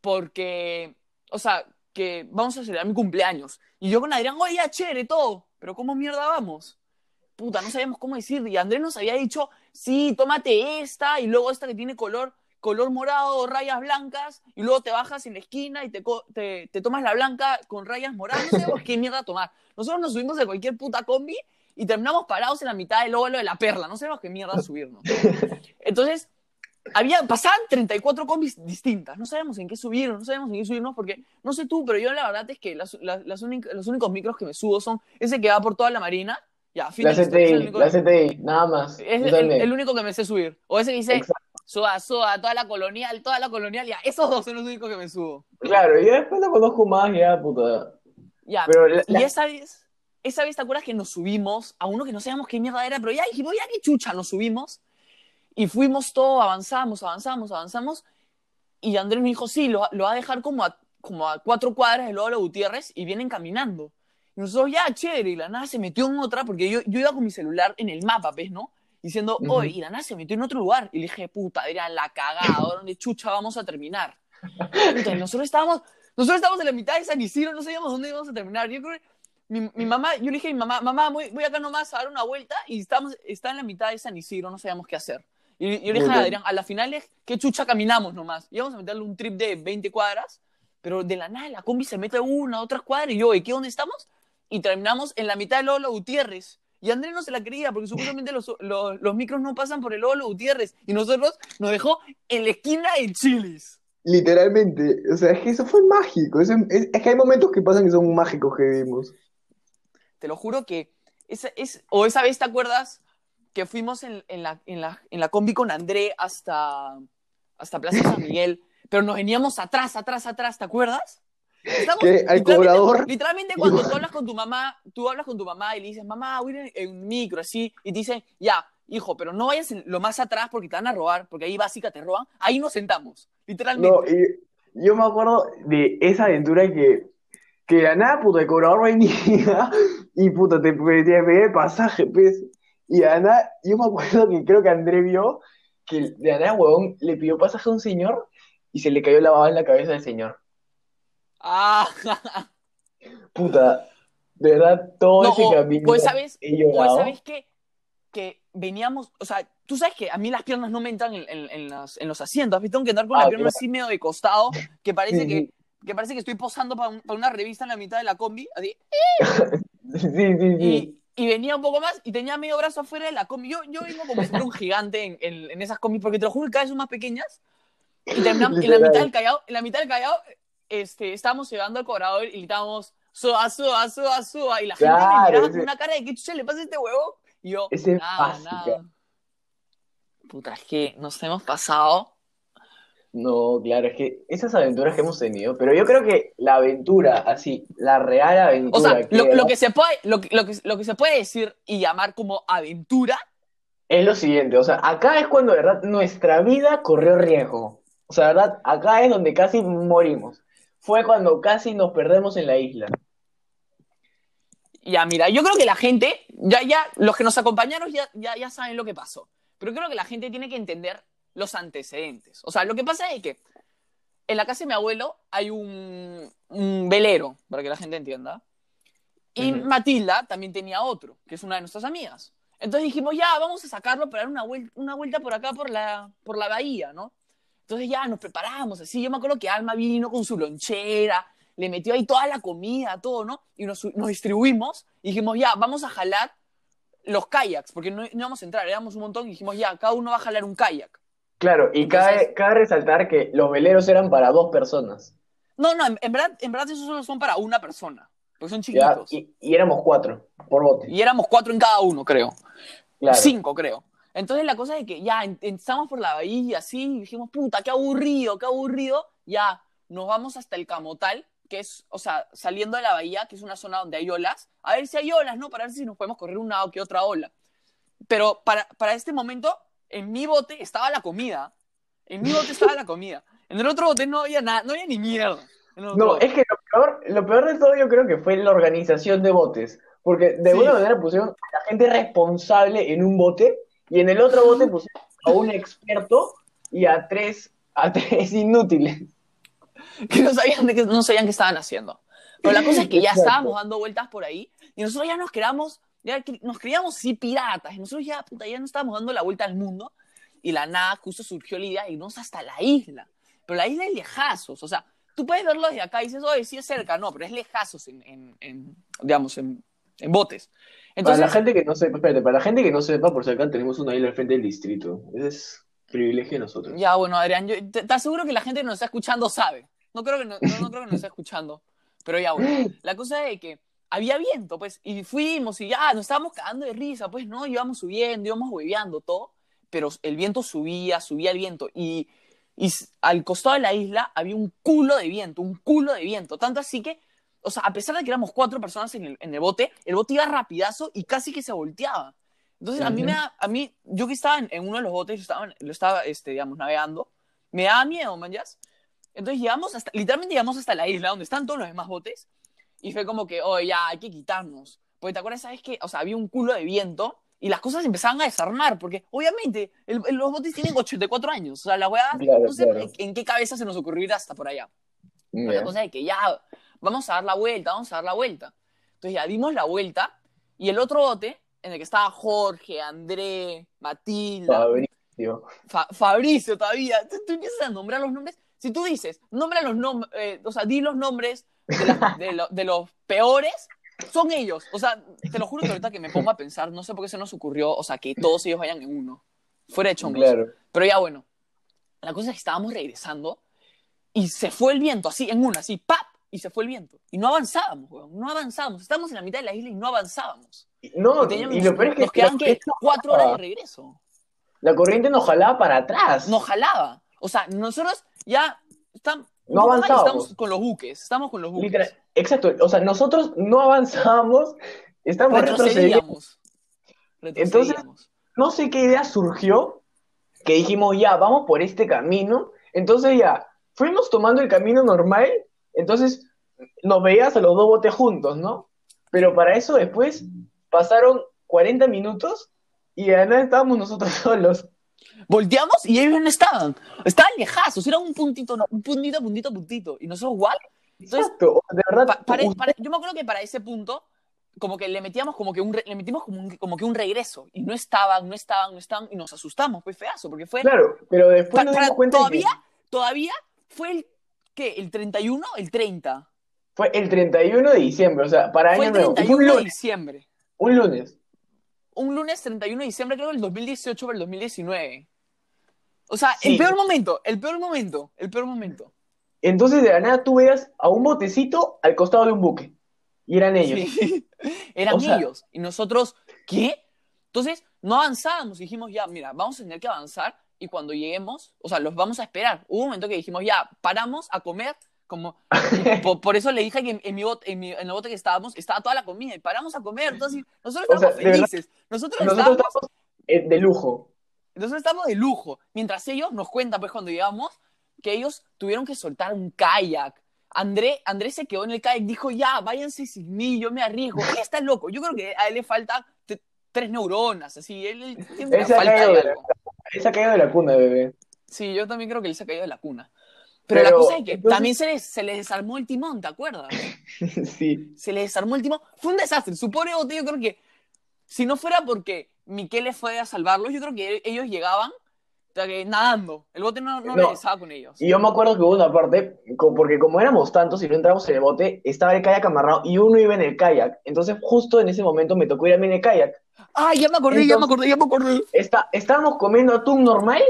porque, o sea, que vamos a celebrar mi cumpleaños. Y yo con Adrián, oye, ya, chévere, todo, pero ¿cómo mierda vamos? Puta, no sabíamos cómo decir. Y Andrés nos había dicho, sí, tómate esta, y luego esta que tiene color, color morado, rayas blancas, y luego te bajas en la esquina y te, te, te tomas la blanca con rayas moradas. No sabemos qué mierda tomar. Nosotros nos subimos de cualquier puta combi y terminamos parados en la mitad del óvalo de la perla. No sabemos qué mierda subirnos. Entonces, había, pasaban 34 combis distintas. No sabemos en qué subirnos, no sabemos en qué subirnos, porque no sé tú, pero yo la verdad es que las, las, los únicos micros que me subo son ese que va por toda la marina. Ya, fin La CTI, la CTI, nada más. es el, el único que me sé subir. O ese que dice, Exacto. Suba, suba, toda la colonial, toda la colonial, ya. Esos dos son los únicos que me subo. Claro, y después no conozco más, ya, puta. Ya, Pero la- y la- esa vez, esa vez, ¿te acuerdas que nos subimos a uno que no sabíamos qué mierda era? Pero ya dijimos, ya qué chucha, nos subimos. Y fuimos todo, avanzamos, avanzamos, avanzamos. Y Andrés me dijo, sí, lo, lo va a dejar como a, como a cuatro cuadras del Lolo Gutiérrez y vienen caminando. Y nosotros, ya, chévere. Y la nada se metió en otra, porque yo, yo iba con mi celular en el mapa, ¿ves, no? Diciendo, oye, y la nada se metió en otro lugar. Y le dije, puta, era la cagada, ¿dónde chucha vamos a terminar? Y nosotros estábamos, nosotros estábamos en la mitad de San Isidro, no sabíamos dónde íbamos a terminar. Yo creo que mi, mi mamá, yo le dije a mi mamá, mamá, voy, voy acá nomás a dar una vuelta y estamos, está en la mitad de San Isidro, no sabíamos qué hacer. Y yo le dije a. Adrián, a la final es, ¿qué chucha caminamos nomás? Íbamos a meterle un trip de 20 cuadras, pero de la nada la combi se mete una, otras cuadras y yo, ¿y qué dónde estamos? Y terminamos en la mitad del Lolo Gutiérrez. Y Andrés no se la creía porque supuestamente los, los, los micros no pasan por el Lolo Gutiérrez. Y nosotros nos dejó en la esquina de Chilis. Literalmente, o sea, es que eso fue mágico. es, es que hay momentos que pasan que son mágicos que vimos. Te lo juro que esa, es, o esa vez, ¿te acuerdas? Que fuimos en, en la, en, la, en la combi con André hasta, hasta Plaza San Miguel, pero nos veníamos atrás, atrás, atrás, ¿te acuerdas? Estamos- ¿Qué? ¿Al literalmente- cobrador? Literalmente cuando tú hablas con tu mamá, tú hablas con tu mamá y le dices, mamá, voy a ir en un micro, así, y te dicen, ya, hijo, pero no vayas lo más atrás porque te van a robar, porque ahí básica te roban, ahí nos sentamos, literalmente. No, y yo me acuerdo de esa aventura que, que de la nada, puta, el cobrador venía y puta, te, pedía pasaje, pues. Y nada, yo me acuerdo que creo que André vio que de la nada, huevón, le pidió pasaje a un señor y se le cayó la baba en la cabeza del señor. Ah, Puta, de verdad, todo No, ese camino o llorado. esa vez que, que veníamos, o sea, tú sabes que a mí las piernas no me entran en, en- en las- en los asientos, ¿has visto? Tengo que andar con la Ah, pierna claro. así medio de costado, que parece Sí, que, que parece que estoy posando para, un- para una revista en la mitad de la combi, así, Sí, sí, sí. y, y venía un poco más y tenía medio brazo afuera de la combi. Yo, yo vengo como si fuera un gigante en, en- en esas combis, porque te lo juro que cada vez son más pequeñas. Y terminamos, en la mitad del Callao, en la mitad del Callao, este, estábamos llegando al cobrador y gritábamos, suba, suba, suba, suba. Y la gente me Claro, miraba ese- con una cara de, ¿qué chucha le pasa a este huevo? Y yo, Ese es nada, básica. nada. Puta, es que nos hemos pasado. No, claro, es que esas aventuras que hemos tenido, pero yo creo que la aventura, así, la real O aventura sea, que lo, era- lo que se puede, lo, lo, que, lo que se puede decir y llamar como aventura es lo siguiente, o sea, acá es cuando de verdad nuestra vida corrió riesgo. O sea, de verdad, acá es donde casi morimos. Fue cuando casi nos perdemos en la isla. Ya, mira, yo creo que la gente, ya, ya, los que nos acompañaron ya, ya, ya saben lo que pasó. Pero creo que la gente tiene que entender los antecedentes. O sea, lo que pasa es que en la casa de mi abuelo hay un, un velero, para que la gente entienda. Y. Matilda también tenía otro, que es una de nuestras amigas. Entonces dijimos, ya, vamos a sacarlo para dar una vuelta, una vuelta por acá, por la, por la bahía, ¿no? Entonces ya nos preparamos así. Yo me acuerdo que Alma vino con su lonchera, le metió ahí toda la comida, todo, ¿no? Y nos, nos distribuimos y dijimos, ya, vamos a jalar los kayaks, porque no, no íbamos a entrar, éramos un montón y dijimos, ya, cada uno va a jalar un kayak. Claro, y Entonces- cabe, cabe resaltar que los veleros eran para dos personas, No, no, en, en verdad, en verdad esos solo son para una persona, porque son ¿ya? chiquitos. Y, y éramos cuatro por bote, Y éramos cuatro en cada uno, creo. claro. Cinco, creo. Entonces la cosa es que ya estamos por la bahía así, y dijimos, puta, qué aburrido, qué aburrido. Ya nos vamos hasta el Camotal, que es, o sea, saliendo de la bahía, que es una zona donde hay olas, a ver si hay olas, ¿no? Para ver si nos podemos correr una o que otra ola. Pero para, para este momento, en mi bote estaba la comida. En mi bote estaba la comida. En el otro bote no había nada, no había ni mierda. No, bote. es que lo peor, lo peor de todo yo creo que fue la organización de botes, porque de Sí. alguna manera pusieron a la gente responsable en un bote y en el otro bote pusieron a un experto y a tres, a tres inútiles. que no sabían, de qué, no sabían qué estaban haciendo. Pero la cosa es que ya Exacto. estábamos dando vueltas por ahí y nosotros ya nos creamos, ya nos creíamos sí piratas y nosotros ya, puta, ya no estábamos dando la vuelta al mundo y la nada justo surgió la idea de irnos hasta la isla. Pero la isla es lejazos, o sea, tú puedes verlo desde acá y dices, oye, sí es cerca, no, pero es lejazos en, en, en, digamos, en, en botes. Entonces, para la gente que no sepa, espérate, para la gente que no sepa, por si acá tenemos una isla al frente del distrito. Ese es privilegio de nosotros. Ya, bueno, Adrián, yo te, te aseguro que la gente que nos está escuchando sabe. No creo que no, no, no creo que nos esté escuchando. Pero ya, bueno. La cosa es que había viento, pues, y fuimos y ya nos estábamos cagando de risa, pues, ¿no? Íbamos subiendo, íbamos hueveando todo, pero el viento subía, subía el viento. Y, y al costado de la isla había un culo de viento, un culo de viento. Tanto así que, o sea, a pesar de que éramos cuatro personas en el, en el bote, el bote iba rapidazo y casi que se volteaba. Entonces, a mí me da, a mí, yo que estaba en, en uno de los botes, yo estaba, lo estaba, este, digamos, navegando, me daba miedo, man, ¿yas? Entonces llegamos hasta, literalmente llegamos hasta la isla donde están todos los demás botes y fue como que, oye, ya, hay que quitarnos. Porque te acuerdas, ¿sabes qué? O sea, había un culo de viento y las cosas empezaban a desarmar porque, obviamente, el- el- los botes tienen 84 años. O sea, la weá, Claro, no sé claro. en, en qué cabeza se nos ocurrió ir hasta por allá. Ya. la cosa es que ya, vamos a dar la vuelta, vamos a dar la vuelta. Entonces ya dimos la vuelta y el otro bote, en el que estaba Jorge, André, Matilda, Fabricio. Fa- Fabricio todavía, tú, tú empiezas a nombrar los nombres. Si tú dices, nombra los nombres, o sea, di los nombres de, la- de lo- de los peores, son ellos. O sea, te lo juro que ahorita que me pongo a pensar, no sé por qué se nos ocurrió, o sea, que todos ellos vayan en uno. Fuera de chongos. Claro. Pero ya bueno, la cosa es que estábamos regresando y se fue el viento, así, en una, así, ¡pap! Y se fue el viento. Y no avanzábamos, weón, no avanzábamos. Estábamos en la mitad de la isla y no avanzábamos. No, Y, teníamos- y lo peor es que nos quedan, corriente Cuatro horas de regreso. La corriente nos jalaba para atrás. nos jalaba. O sea, nosotros ya estamos, No avanzábamos. estamos con los buques, estamos con los buques. Literal- exacto. O sea, nosotros no avanzábamos, estamos retrocediendo. Retrocedíamos. Retrocedíamos. No sé qué idea surgió que dijimos, ya, vamos por este camino. Entonces ya, fuimos tomando el camino normal. Entonces nos veías a los dos botes juntos, ¿no? Pero para eso después pasaron 40 minutos y de nada estábamos nosotros solos. Volteamos y ellos no estaban. Estaban lejazos, era un puntito, un puntito, puntito, puntito. Y nosotros, ¿what? Entonces, Exacto. De verdad, pa- para- para- yo me acuerdo que para ese punto, como que le metíamos como que un, le metimos como, un- como que un regreso. Y no estaban, no estaban, no estaban. Y nos asustamos, pues feazo, porque fue. claro, pero después pa- nos dimos cuenta de que todavía, todavía fue el. ¿Qué? ¿El 31? ¿El 30? Fue el 31 de diciembre, o sea, para año el nuevo. Fue 31 un de lunes. diciembre. Un lunes. un lunes 31 de diciembre, creo, del 2018 o el 2019. O sea, Sí. el peor momento, el peor momento, el peor momento. Entonces de la nada tú veas a un botecito al costado de un buque. Y eran ellos. Sí. Eran O sea- ellos. Y nosotros, ¿qué? Entonces, no avanzábamos. Dijimos, ya, mira, vamos a tener que avanzar. Y cuando lleguemos, o sea, los vamos a esperar. Hubo un momento que dijimos, ya, paramos a comer. Como, por, por eso le dije que en, en mi bote, en, mi- en el bote que estábamos estaba toda la comida y paramos a comer. Entonces, nosotros O sea, estábamos verdad, felices. Nosotros, Nosotros estábamos estamos eh, de lujo. Entonces estamos de lujo. Mientras ellos nos cuentan, pues cuando llegamos, que ellos tuvieron que soltar un kayak. André, André se quedó en el kayak, dijo, ya, váyanse sin mí, yo me arriesgo. Él está loco. Yo creo que a él le falta t- tres neuronas, así. Él, él tiene falta de la- algo. Él se ha caído de la cuna, bebé. Sí, yo también creo que él se ha caído de la cuna. Pero, Pero, la cosa es que entonces- también se le, se le desarmó el timón, ¿te acuerdas? sí. se le desarmó el timón. Fue un desastre. Su pobre bote, yo creo que si no fuera porque Miquele fue a salvarlos, yo creo que ellos llegaban nadando. El bote no, no, No. regresaba con ellos. Y yo me acuerdo que hubo una parte, porque como éramos tantos y no entramos en el bote, estaba el kayak amarrado y uno iba en el kayak. Entonces, justo en ese momento me tocó ir a mí en el kayak. Ah, ya me acordé, ya me Entonces- acordé, ya me acordé. Está, estábamos comiendo atún normal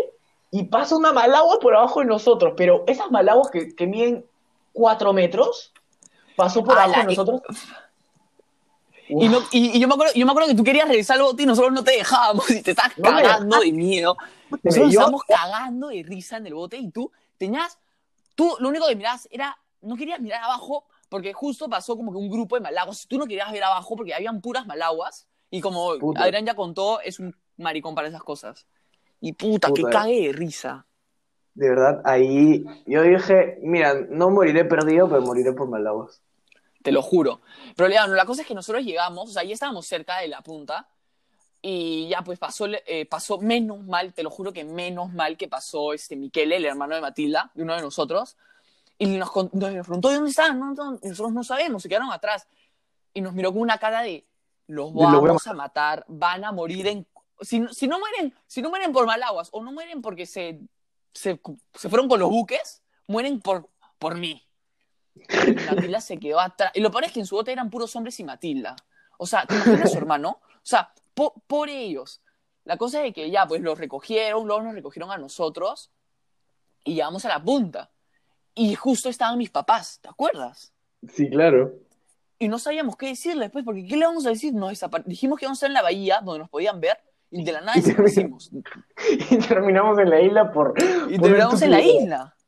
y pasa una malagua por abajo de nosotros, pero esas malaguas que, que miden cuatro metros, pasó por abajo de nosotros. Y, no, y, y yo, me acuerdo, yo me acuerdo que tú querías regresar al bote y nosotros no te dejábamos y te estabas No cagando de miedo. Nosotros estábamos cagando de risa en el bote y tú tenías, tú lo único que mirabas era, no querías mirar abajo porque justo pasó como que un grupo de malaguas. Tú no querías ver abajo porque habían puras malaguas y como Puta. Adrián ya contó, es un maricón para esas cosas. Y puta, que Puta. cague de risa. De verdad, ahí yo dije, mira, no moriré perdido, pero moriré por malaguas. te lo juro. Pero Leandro, la cosa es que nosotros llegamos, o sea, ya estábamos cerca de la punta y ya pues pasó, eh, pasó menos mal, te lo juro que menos mal que pasó este Miquele, el hermano de Matilda, de uno de nosotros. Y nos, nos preguntó, ¿y dónde están? No, no, nosotros no sabemos, se quedaron atrás. Y nos miró con una cara de, los De, "Los voy a vamos a matar, van a morir en... Si, no- si, no mueren, si no mueren por malaguas o no mueren porque se, se, se fueron con los buques, mueren por, por mí. Y Matilda se quedó atrás. Y lo peor es que en su bote eran puros hombres y Matilda. O sea, ¿te imaginas su hermano? O sea, po- por ellos. La cosa es que ya, pues los recogieron, luego nos recogieron a nosotros y llegamos a la punta. Y justo estaban mis papás, ¿te acuerdas? Sí, claro. Y no sabíamos qué decirles después, porque ¿qué le vamos a decir? Nos Dijimos que íbamos a estar en la bahía, donde nos podían ver, y de la nada Y desaparecimos. Y terminamos en la isla por. Y por terminamos en la isla.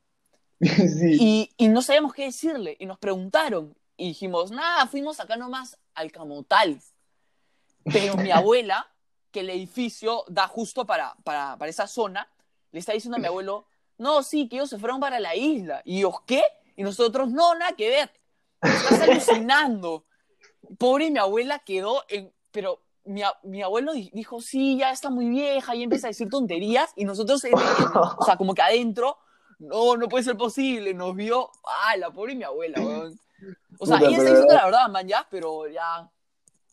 Sí. Y, y no sabíamos qué decirle. Y nos preguntaron. Y dijimos, nada, fuimos acá nomás al Camotal. Pero mi abuela, que el edificio da justo para, para, para esa zona, le está diciendo a mi abuelo, no, sí, que ellos se fueron para la isla. Y yo, ¿qué? Y nosotros, no, nada que ver. Estás alucinando. Pobre mi abuela quedó en... Pero mi, mi abuelo di- dijo, sí, ya está muy vieja, y empieza a decir tonterías. Y nosotros, o sea, como que adentro, no, no puede ser posible. Nos vio, ah, la pobre mi abuela, weón. O sea, Puta, ella está diciendo la verdad, man, ya, pero ya...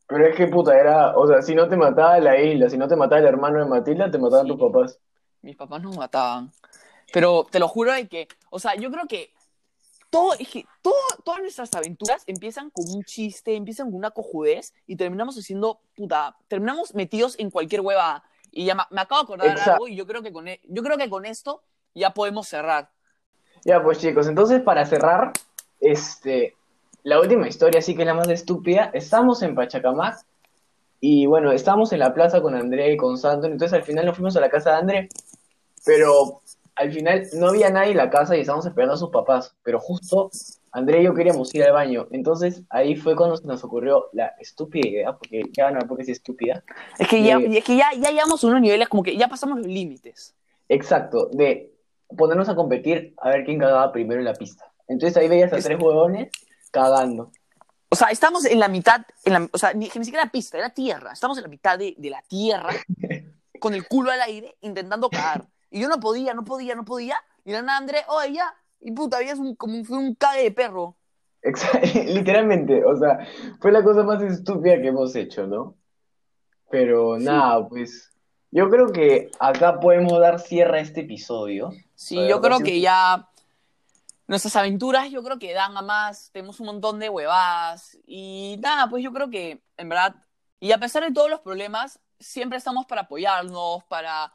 Pero es que puta, era. O sea, si no te mataba la isla, si no te mataba el hermano de Matilda, te mataban Sí. tus papás. mis papás nos mataban. Pero te lo juro de que, o sea, yo creo que todo, es que todo, todas nuestras aventuras empiezan con un chiste, empiezan con una cojudez y terminamos haciendo, puta, terminamos metidos en cualquier hueva. Y ya me, me acabo de acordar Exacto. algo y yo creo, que con, e- yo creo que con esto ya podemos cerrar. Ya, pues chicos, entonces para cerrar, este, la última historia sí que es la más estúpida. Estamos en Pachacamac y bueno, estamos en la plaza con André y con Santos, entonces al final nos fuimos a la casa de André, pero al final no había nadie en la casa y estábamos esperando a sus papás, pero justo André y yo queríamos ir al baño, entonces ahí fue cuando se nos ocurrió la estúpida idea, porque ya van a ver por qué es estúpida, Es que, ya, Sí. es que ya, ya llegamos a unos niveles como que ya pasamos los límites. exacto, de ponernos a competir a ver quién cagaba primero en la pista. Entonces ahí veías a Es- tres huevones cagando. O sea, estamos en la mitad, en la, o sea, ni, ni siquiera pista, era tierra. Estamos en la mitad de, de la tierra, con el culo al aire, intentando cagar. Y yo no podía, no podía, no podía. Y la nada, André, oye, ya. Y puta, habías un, como un, fue un cague de perro. Literalmente, o sea, fue la cosa más estúpida que hemos hecho, ¿no? Pero nada, pues yo creo que acá podemos dar cierre a este episodio. Sí, yo creo que ya nuestras aventuras, yo creo que dan a más. Tenemos un montón de huevadas. Y nada, pues yo creo que, en verdad, y a pesar de todos los problemas, siempre estamos para apoyarnos, para,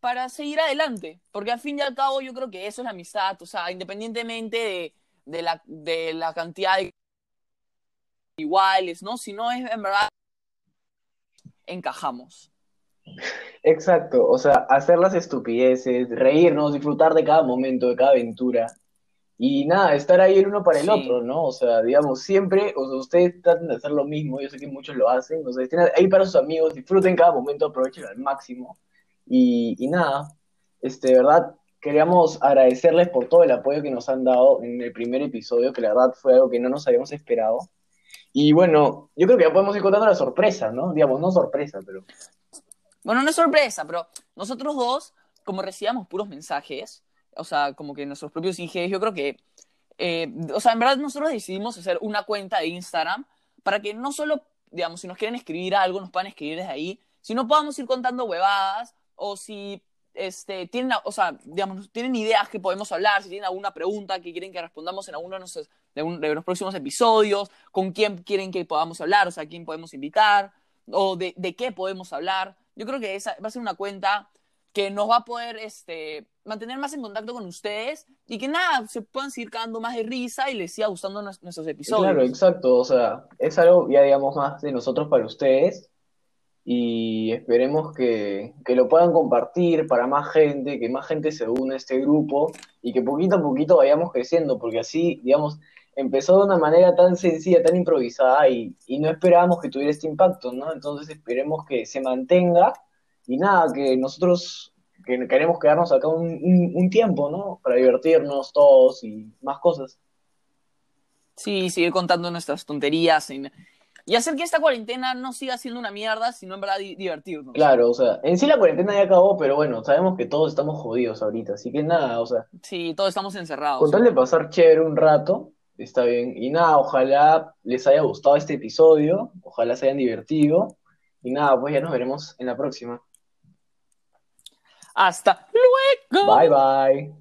para seguir adelante. Porque al fin y al cabo, yo creo que eso es la amistad. O sea, independientemente de, de la, de la cantidad de iguales, ¿no? Si no es en verdad, encajamos. Exacto, o sea, hacer las estupideces, reírnos, disfrutar de cada momento, de cada aventura. Y nada, estar ahí el uno para el Sí. otro, ¿no? O sea, digamos, siempre, o sea, ustedes traten de hacer lo mismo, yo sé que muchos lo hacen, o sea, estén ahí para sus amigos, disfruten cada momento, aprovechen al máximo. Y, nada, este, verdad, queríamos agradecerles por todo el apoyo que nos han dado en el primer episodio, que la verdad fue algo que no nos habíamos esperado. Y bueno, yo creo que ya podemos ir contando la sorpresa, ¿no? Digamos, no sorpresa, pero... Bueno, no es sorpresa, pero nosotros dos, como recibíamos puros mensajes, o sea, como que nuestros propios IGs, yo creo que, eh, o sea, en verdad nosotros decidimos hacer una cuenta de Instagram para que no solo, digamos, si nos quieren escribir algo, nos puedan escribir desde ahí, sino podamos ir contando huevadas, o si este, tienen, o sea, digamos, tienen ideas que podemos hablar, si tienen alguna pregunta que quieren que respondamos en alguno de, nuestros, de, un- de los próximos episodios, con quién quieren que podamos hablar, o sea, quién podemos invitar, o de, de qué podemos hablar. Yo creo que esa va a ser una cuenta que nos va a poder este, mantener más en contacto con ustedes y que nada, se puedan seguir cagando más de risa y les siga gustando nues- nuestros episodios. Claro, exacto, o sea, es algo ya digamos más de nosotros para ustedes y esperemos que, que lo puedan compartir para más gente, que más gente se une a este grupo y que poquito a poquito vayamos creciendo, porque así, digamos, empezó de una manera tan sencilla, tan improvisada y, y no esperábamos que tuviera este impacto, ¿no? Entonces esperemos que se mantenga y nada, que nosotros que queremos quedarnos acá un, un, un tiempo, ¿no? Para divertirnos todos y más cosas. Sí, seguir contando nuestras tonterías. en- y hacer que esta cuarentena no siga siendo una mierda, sino en verdad di- divertirnos. Claro, o sea, en sí la cuarentena ya acabó, pero bueno, sabemos que todos estamos jodidos ahorita, así que nada, o sea, Sí, todos estamos encerrados. con tal de pasar chévere un rato, está bien. Y nada, ojalá les haya gustado este episodio, ojalá se hayan divertido. Y nada, pues ya nos veremos en la próxima. Hasta luego. Bye bye.